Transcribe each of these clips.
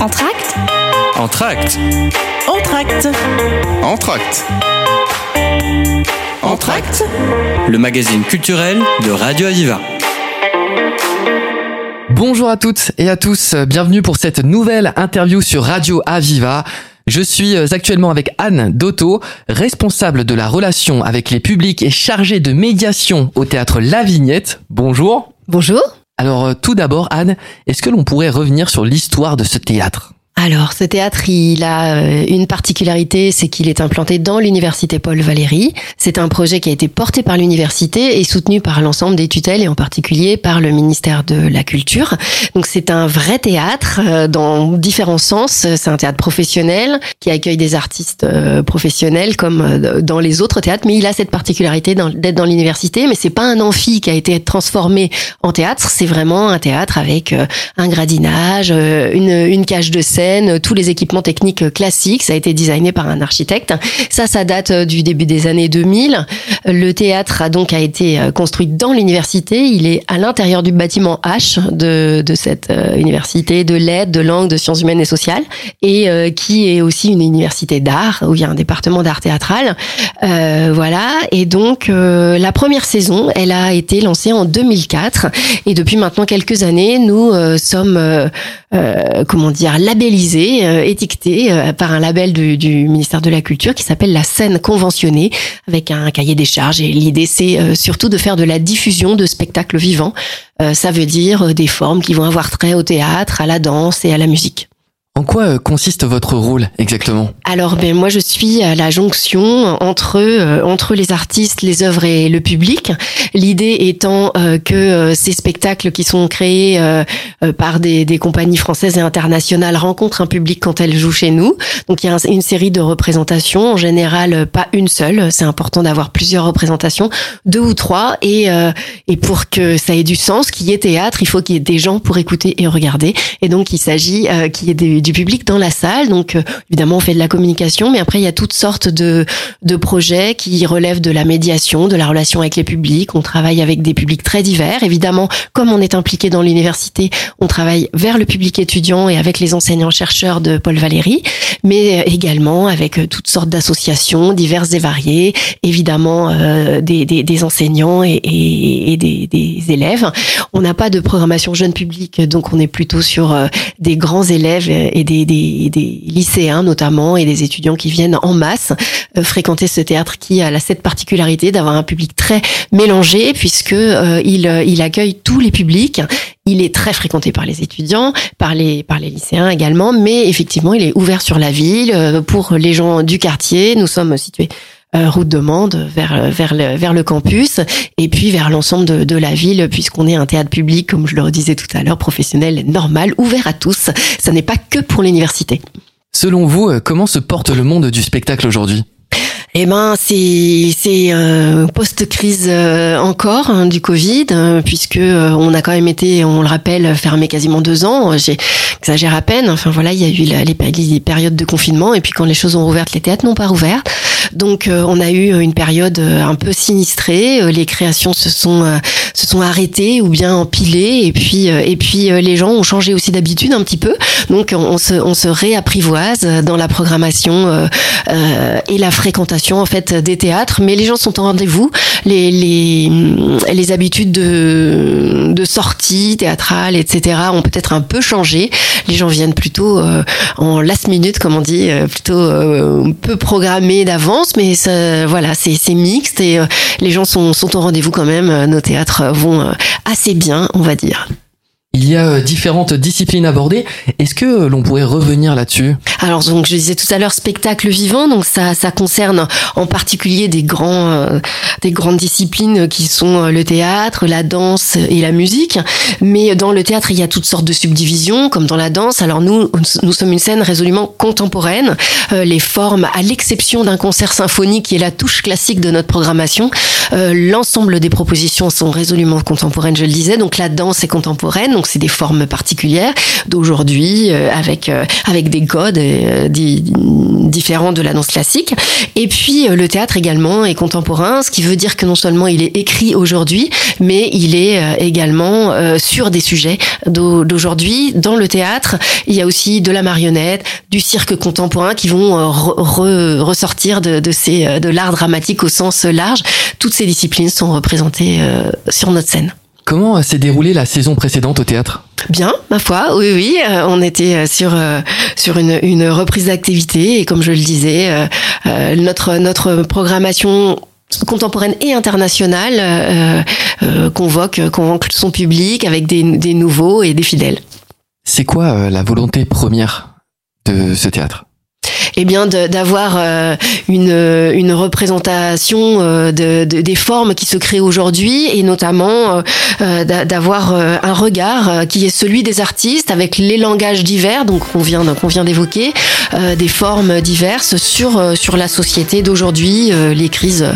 Entracte Entracte Entracte Entracte Entracte Le magazine culturel de Radio Aviva. Bonjour à toutes et à tous, bienvenue pour cette nouvelle interview sur Radio Aviva. Je suis euh, actuellement avec Anne Dotto, responsable de la relation avec les publics et chargée de médiation au théâtre La Vignette. Bonjour. Bonjour. Alors euh, tout d'abord Anne, est-ce que l'on pourrait revenir sur l'histoire de ce théâtre? Alors, ce théâtre, il a euh, une particularité, c'est qu'il est implanté dans l'université Paul Valéry. C'est un projet qui a été porté par l'université et soutenu par l'ensemble des tutelles et en particulier par le ministère de la Culture. Donc, c'est un vrai théâtre euh, dans différents sens. C'est un théâtre professionnel qui accueille des artistes euh, professionnels comme dans les autres théâtres, mais il a cette particularité d'être dans l'université. Mais c'est pas un amphi qui a été transformé en théâtre. C'est vraiment un théâtre avec un gradinage, une, une cage de scène tous les équipements techniques classiques. Ça a été designé par un architecte. Ça, ça date euh, du début des années 2000. Le théâtre a donc été euh, construit dans l'université. Il est à l'intérieur du bâtiment H de, cette euh, université de lettres, de langue, de sciences humaines et sociales, et qui est aussi une université d'art où il y a un département d'art théâtral. Euh, voilà. Et donc la première saison, elle a été lancée en 2004, et depuis maintenant quelques années, nous sommes comment dire euh, étiqueté euh, par un label du, du, ministère de la Culture qui s'appelle la scène conventionnée, avec un cahier des charges. Et l'idée, c'est euh, surtout de faire de la diffusion de spectacles vivants. ça veut dire des formes qui vont avoir trait au théâtre, à la danse et à la musique. En quoi euh, consiste votre rôle exactement? Alors, ben moi, je suis à la jonction entre euh, entre les artistes, les œuvres et le public. L'idée étant euh, que ces spectacles qui sont créés par des, des, compagnies françaises et internationales rencontrent un public quand elles jouent chez nous. Donc, il y a une série de représentations. En général, pas une seule. C'est important d'avoir plusieurs représentations, deux ou trois. Et et pour que ça ait du sens, qu'il y ait théâtre, il faut qu'il y ait des gens pour écouter et regarder. Et donc, il s'agit qu'il y ait des du public dans la salle. Donc euh, évidemment, on fait de la communication, mais après il y a toutes sortes de de projets qui relèvent de la médiation, de la relation avec les publics. On travaille avec des publics très divers. Évidemment, comme on est impliqué dans l'université, on travaille vers le public étudiant et avec les enseignants chercheurs de Paul Valéry, mais euh, également avec euh, toutes sortes d'associations diverses et variées. Évidemment, des, des, des, enseignants et, et, et des, des, élèves. On n'a pas de programmation jeune public, donc on est plutôt sur des grands élèves et des, des, des, lycéens notamment et des étudiants qui viennent en masse euh, fréquenter ce théâtre qui a cette particularité d'avoir un public très mélangé puisque euh, il, euh, il accueille tous les publics. Il est très fréquenté par les étudiants, par les par les lycéens également, mais effectivement il est ouvert sur la ville pour les gens du quartier. Nous sommes situés route de Mende vers vers le vers le campus et puis vers l'ensemble de, de, la ville puisqu'on est un théâtre public comme je le disais tout à l'heure professionnel normal ouvert à tous. Ça n'est pas que pour l'université. Selon vous comment se porte le monde du spectacle aujourd'hui? Eh ben, c'est c'est euh, post-crise euh, encore hein, du Covid, euh, puisque euh, on a quand même été, on le rappelle, fermé quasiment deux ans. J'exagère à peine. Enfin voilà, il y a eu les, périodes de confinement, et puis quand les choses ont rouvert, les théâtres n'ont pas rouvert. Donc on a eu une période un peu sinistrée. Les créations se sont se sont arrêtées ou bien empilées, et puis et puis les gens ont changé aussi d'habitude un petit peu. Donc on se on se réapprivoise dans la programmation et la fréquentation en fait des théâtres, mais les gens sont en rendez-vous. Les, les, les habitudes de, de sortie théâtrale, etc. ont peut-être un peu changé. Les gens viennent plutôt euh, en last minute, comme on dit, euh, plutôt euh, peu programmés d'avance, mais ça, voilà, c'est mixte et les gens sont, sont au rendez-vous quand même. Nos théâtres vont assez bien, on va dire. Il y a euh, différentes disciplines abordées. Est-ce que euh, l'on pourrait revenir là-dessus? Alors donc je disais tout à l'heure spectacle vivant, donc ça ça concerne en particulier des grands euh, des grandes disciplines qui sont le théâtre, la danse et la musique. Mais dans le théâtre il y a toutes sortes de subdivisions comme dans la danse. Alors nous nous sommes une scène résolument contemporaine. les formes, à l'exception d'un concert symphonique qui est la touche classique de notre programmation, l'ensemble des propositions sont résolument contemporaines. Je le disais, donc la danse est contemporaine donc c'est des formes particulières d'aujourd'hui avec avec des codes différents de la danse classique. Et puis le théâtre également est contemporain, ce qui veut dire que non seulement il est écrit aujourd'hui, mais il est également sur des sujets d'aujourd'hui. Dans le théâtre, il y a aussi de la marionnette, du cirque contemporain qui vont ressortir de, de, ces, de l'art dramatique au sens large. Toutes ces disciplines sont représentées euh, sur notre scène. Comment s'est déroulée la saison précédente au théâtre? Bien, ma foi, oui, oui. Euh, on était euh, sur sur une, une reprise d'activité et comme je le disais, notre notre programmation contemporaine et internationale convoque convoque son public avec des, des nouveaux et des fidèles. C'est quoi la volonté première de ce théâtre? Eh bien d'avoir euh, une, une représentation euh, de, des formes qui se créent aujourd'hui et notamment euh, d'avoir un regard qui est celui des artistes avec les langages divers donc qu'on vient qu'on vient d'évoquer des formes diverses sur sur la société d'aujourd'hui les crises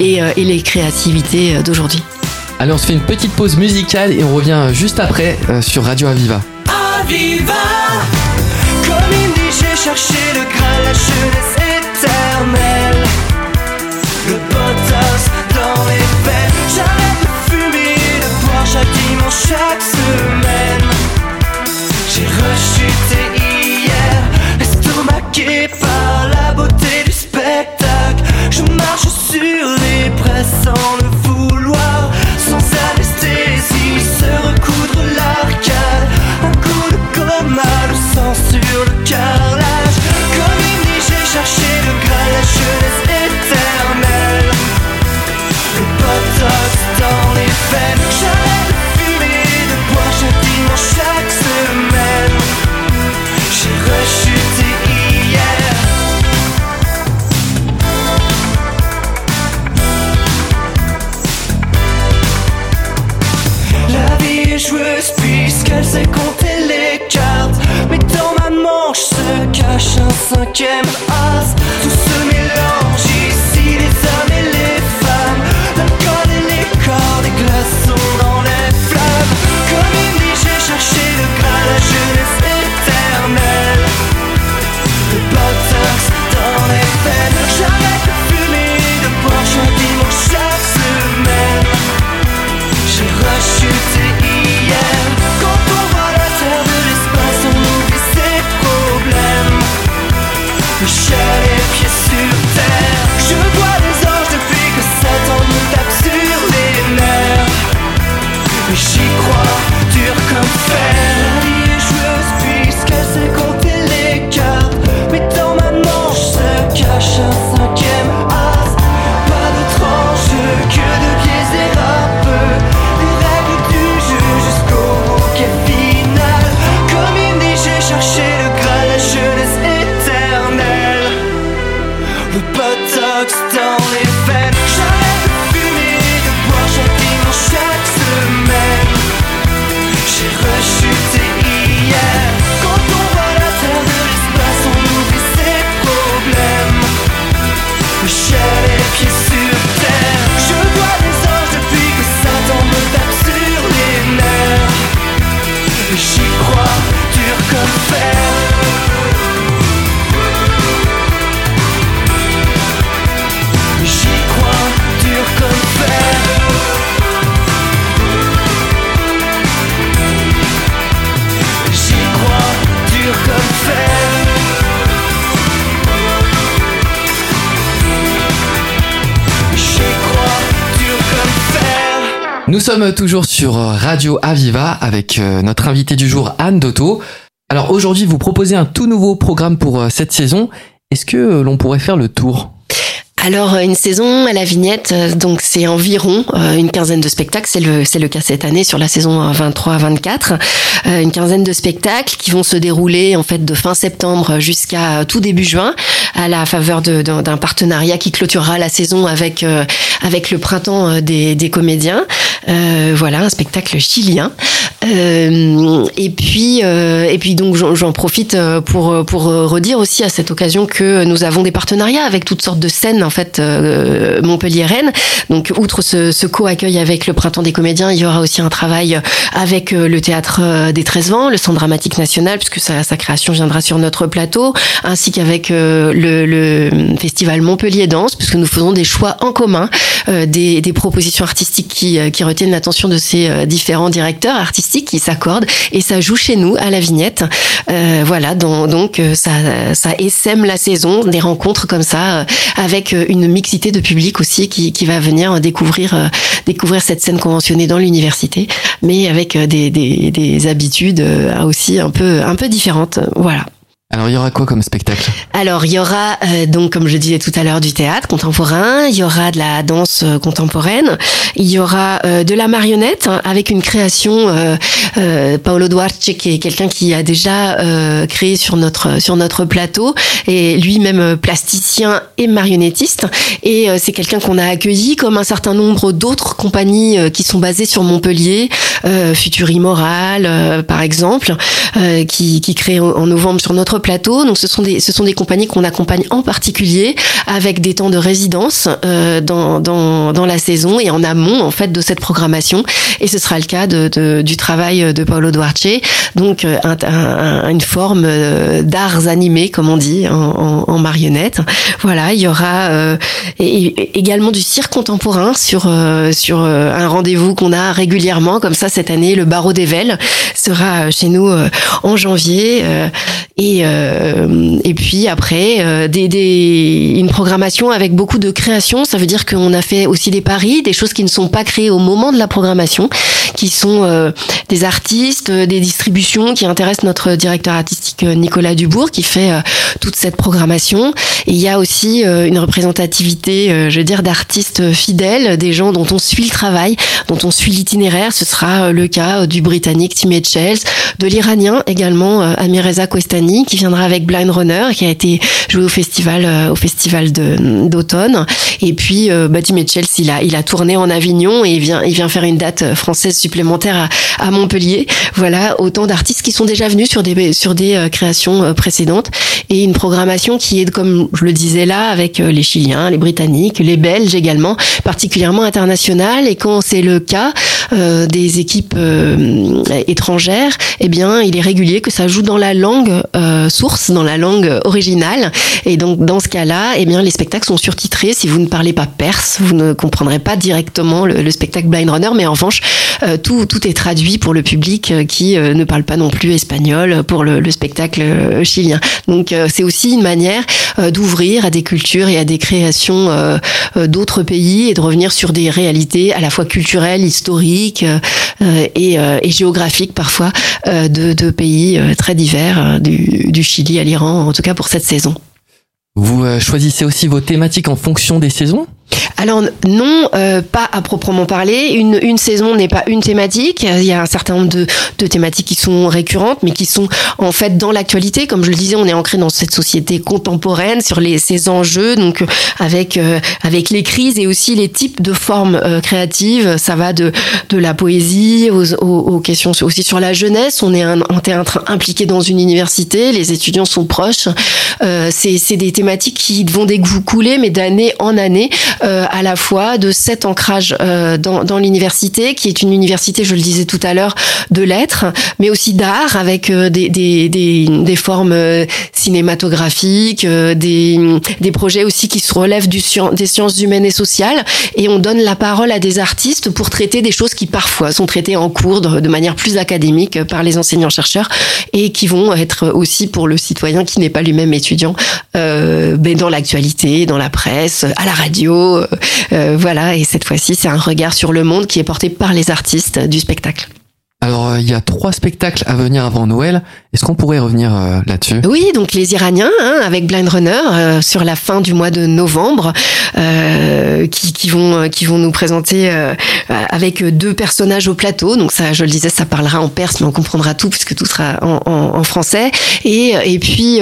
et, et les créativités d'aujourd'hui. Allez on se fait une petite pause musicale et on revient juste après sur Radio Aviva. Aviva chercher le jeunesse éternelle. Nous sommes toujours sur Radio Aviva avec euh, notre invité du jour Anne Dotto. Alors aujourd'hui, vous proposez un tout nouveau programme pour euh, cette saison. Est-ce que euh, l'on pourrait faire le tour? Alors une saison à la vignette, euh, donc c'est environ euh, une quinzaine de spectacles. C'est le c'est le cas cette année sur la saison 23-24, euh, une quinzaine de spectacles qui vont se dérouler en fait de fin septembre jusqu'à tout début juin, à la faveur d'un partenariat qui clôturera la saison avec avec le printemps des, des comédiens. voilà un spectacle chilien. Et puis et puis donc j'en profite pour pour redire aussi à cette occasion que nous avons des partenariats avec toutes sortes de scènes en fait Montpellier-Rennes. Donc outre ce, ce co-accueil avec le Printemps des comédiens, il y aura aussi un travail avec le théâtre des 13 vents, le Centre dramatique national, puisque sa, sa création viendra sur notre plateau, ainsi qu'avec le, le, festival Montpellier Danse, puisque nous faisons des choix en commun, des, des, propositions artistiques qui, qui retiennent l'attention de ces différents directeurs artistiques qui s'accordent et ça joue chez nous à la vignette. Euh, voilà, donc, donc ça, ça essaime la saison, des rencontres comme ça, avec une mixité de public aussi qui, qui va venir découvrir, découvrir cette scène conventionnée dans l'université, mais avec des, des, des habitudes aussi un peu, un peu différentes. Voilà. Alors il y aura quoi comme spectacle? Alors il y aura euh, donc comme je disais tout à l'heure du théâtre contemporain, il y aura de la danse euh, contemporaine, il y aura euh, de la marionnette hein, avec une création euh, Paolo Duarte qui est quelqu'un qui a déjà créé sur notre sur notre plateau et lui-même plasticien et marionnettiste et c'est quelqu'un qu'on a accueilli comme un certain nombre d'autres compagnies qui sont basées sur Montpellier, Futuri Moral par exemple, qui qui crée en novembre sur notre plateau. Donc ce sont des ce sont des compagnies qu'on accompagne en particulier avec des temps de résidence euh, dans, dans dans la saison et en amont en fait de cette programmation. Et ce sera le cas de, de du travail de Paolo Duarte. Donc euh, un, un, une forme euh, d'arts animés comme on dit en, en, en, marionnette. Voilà, il y aura euh, également du cirque contemporain sur euh, sur un rendez-vous qu'on a régulièrement comme ça cette année. Le Barreau des Velles sera chez nous en janvier et euh, et puis après, euh, une programmation avec beaucoup de création. Ça veut dire qu'on a fait aussi des paris, des choses qui ne sont pas créées au moment de la programmation, qui sont euh, des artistes, des distributions qui intéressent notre directeur artistique Nicolas Dubourg, qui fait toute cette programmation. Il y a aussi une représentativité, je veux dire, d'artistes fidèles, des gens dont on suit le travail, dont on suit l'itinéraire. Ce sera le cas du Britannique Tim Etchells, de l'Iranien également Amireza Questani, qui viendra avec Blind Runner, qui a été joué au festival au festival d'automne. Et puis euh, Tim Etchells, il a il a tourné en Avignon et il vient il vient faire une date française supplémentaire à, à Montpellier. Voilà autant d'artistes qui sont déjà venus sur des sur des créations précédentes et une programmation qui est comme je le disais là avec les Chiliens, les Britanniques, les Belges également, particulièrement internationale. Et quand c'est le cas euh, des équipes euh, étrangères, eh bien il est régulier que ça joue dans la langue euh, source, dans la langue originale. Et donc dans ce cas-là, eh bien les spectacles sont surtitrés. Si vous ne parlez pas perse, vous ne comprendrez pas directement le, le spectacle Blind Runner, mais en revanche tout tout est traduit pour le public qui ne parle pas non plus espagnol pour le, le spectacle chilien. Donc c'est aussi une manière d'ouvrir à des cultures et à des créations d'autres pays et de revenir sur des réalités à la fois culturelles, historiques et, et géographiques parfois de, pays très divers, du Chili à l'Iran, en tout cas pour cette saison. Vous choisissez aussi vos thématiques en fonction des saisons? Alors non, euh, pas à proprement parler. Une, une saison n'est pas une thématique. Il y a un certain nombre de, de thématiques qui sont récurrentes, mais qui sont en fait dans l'actualité. Comme je le disais, on est ancré dans cette société contemporaine sur les, ces enjeux, donc avec euh, avec les crises et aussi les types de formes euh, créatives. Ça va de de la poésie aux, aux, aux questions aussi sur la jeunesse. On est un, un théâtre impliqué dans une université. Les étudiants sont proches. Euh, c'est des thématiques qui vont découler, mais d'année en année euh, à la fois de cet ancrage euh, dans, dans l'université, qui est une université, je le disais tout à l'heure, de lettres, mais aussi d'art, avec euh, des, des, des, des, formes euh, cinématographiques, euh, des, des projets aussi qui se relèvent du, des sciences humaines et sociales, et on donne la parole à des artistes pour traiter des choses qui parfois sont traitées en cours de, manière plus académique par les enseignants-chercheurs, et qui vont être aussi pour le citoyen qui n'est pas lui-même étudiant, euh, ben dans l'actualité, dans la presse, à la radio, euh, voilà, et cette fois-ci, c'est un regard sur le monde qui est porté par les artistes du spectacle. Alors, euh, il y a trois spectacles à venir avant Noël. Est-ce qu'on pourrait revenir euh, là-dessus? Oui, donc les Iraniens, hein, avec Blind Runner, euh, sur la fin du mois de novembre, euh, qui, qui, vont, qui vont nous présenter avec deux personnages au plateau. Donc ça, je le disais, ça parlera en perse, mais on comprendra tout, puisque tout sera en, en, en français. Et, et puis,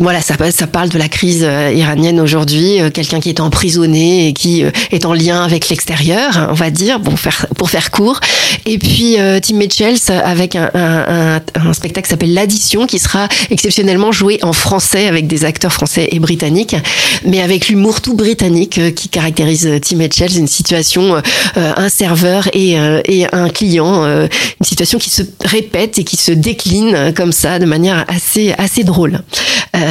voilà, ça, ça parle de la crise iranienne aujourd'hui, quelqu'un qui est emprisonné et qui est en lien avec l'extérieur, on va dire, pour faire, pour faire court. Et puis, Tim Mitchells avec un, spectacle qui s'appelle L'Addition, qui sera exceptionnellement joué en français avec des acteurs français et britanniques, mais avec l'humour tout britannique qui caractérise Tim Mitchells, une situation, un serveur et, et un client, une situation qui se répète et qui se décline comme ça de manière assez assez drôle.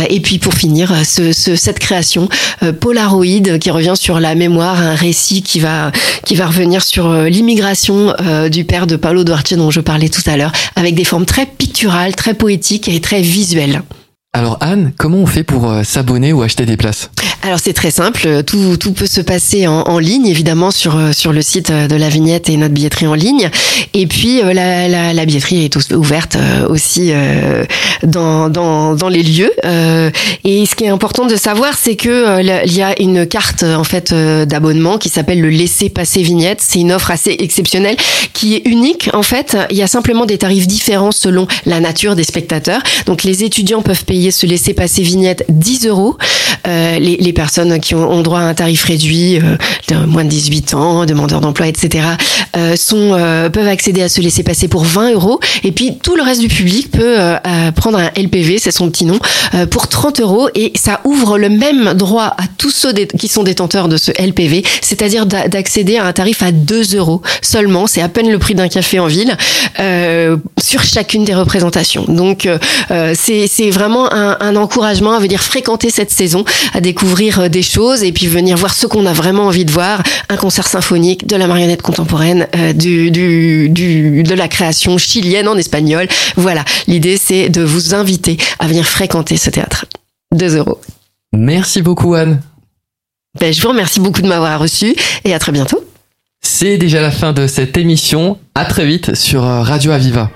et puis pour finir, ce, ce, cette création Polaroid qui revient sur la mémoire, un récit qui va qui va revenir sur euh, l'immigration euh, du père de Paolo Duarte dont je parlais tout à l'heure, avec des formes très picturales, très poétiques et très visuelles. Alors Anne, comment on fait pour euh, s'abonner ou acheter des places? Alors c'est très simple, tout, tout peut se passer en, ligne évidemment sur euh, sur le site de la vignette et notre billetterie en ligne. Et puis euh, la, la, la billetterie est ouverte aussi dans, dans, dans les lieux. Et ce qui est important de savoir, c'est que il y a une carte en fait d'abonnement qui s'appelle le laisser passer vignette. C'est une offre assez exceptionnelle qui est unique en fait. Il y a simplement des tarifs différents selon la nature des spectateurs. Donc les étudiants peuvent payer se laisser passer vignette 10 euros. Euh, les, personnes qui ont, droit à un tarif réduit, euh, moins de 18 ans, demandeurs d'emploi, etc., euh, sont, euh, peuvent accéder à se laisser passer pour 20 euros. Et puis tout le reste du public peut prendre un LPV, c'est son petit nom, pour 30 euros. Et ça ouvre le même droit à tous ceux qui sont détenteurs de ce LPV, c'est-à-dire d'accéder à un tarif à 2 euros seulement. C'est à peine le prix d'un café en ville sur chacune des représentations. Donc c'est vraiment un, un encouragement à venir fréquenter cette saison, à découvrir euh, des choses et puis venir voir ce qu'on a vraiment envie de voir, un concert symphonique, de la marionnette contemporaine, euh, du, du, du, de la création chilienne en espagnol. Voilà, l'idée c'est de vous inviter à venir fréquenter ce théâtre. 2 euros. Merci beaucoup Anne. Ben, je vous remercie beaucoup de m'avoir reçu et à très bientôt. C'est déjà la fin de cette émission. À très vite sur euh, Radio Aviva.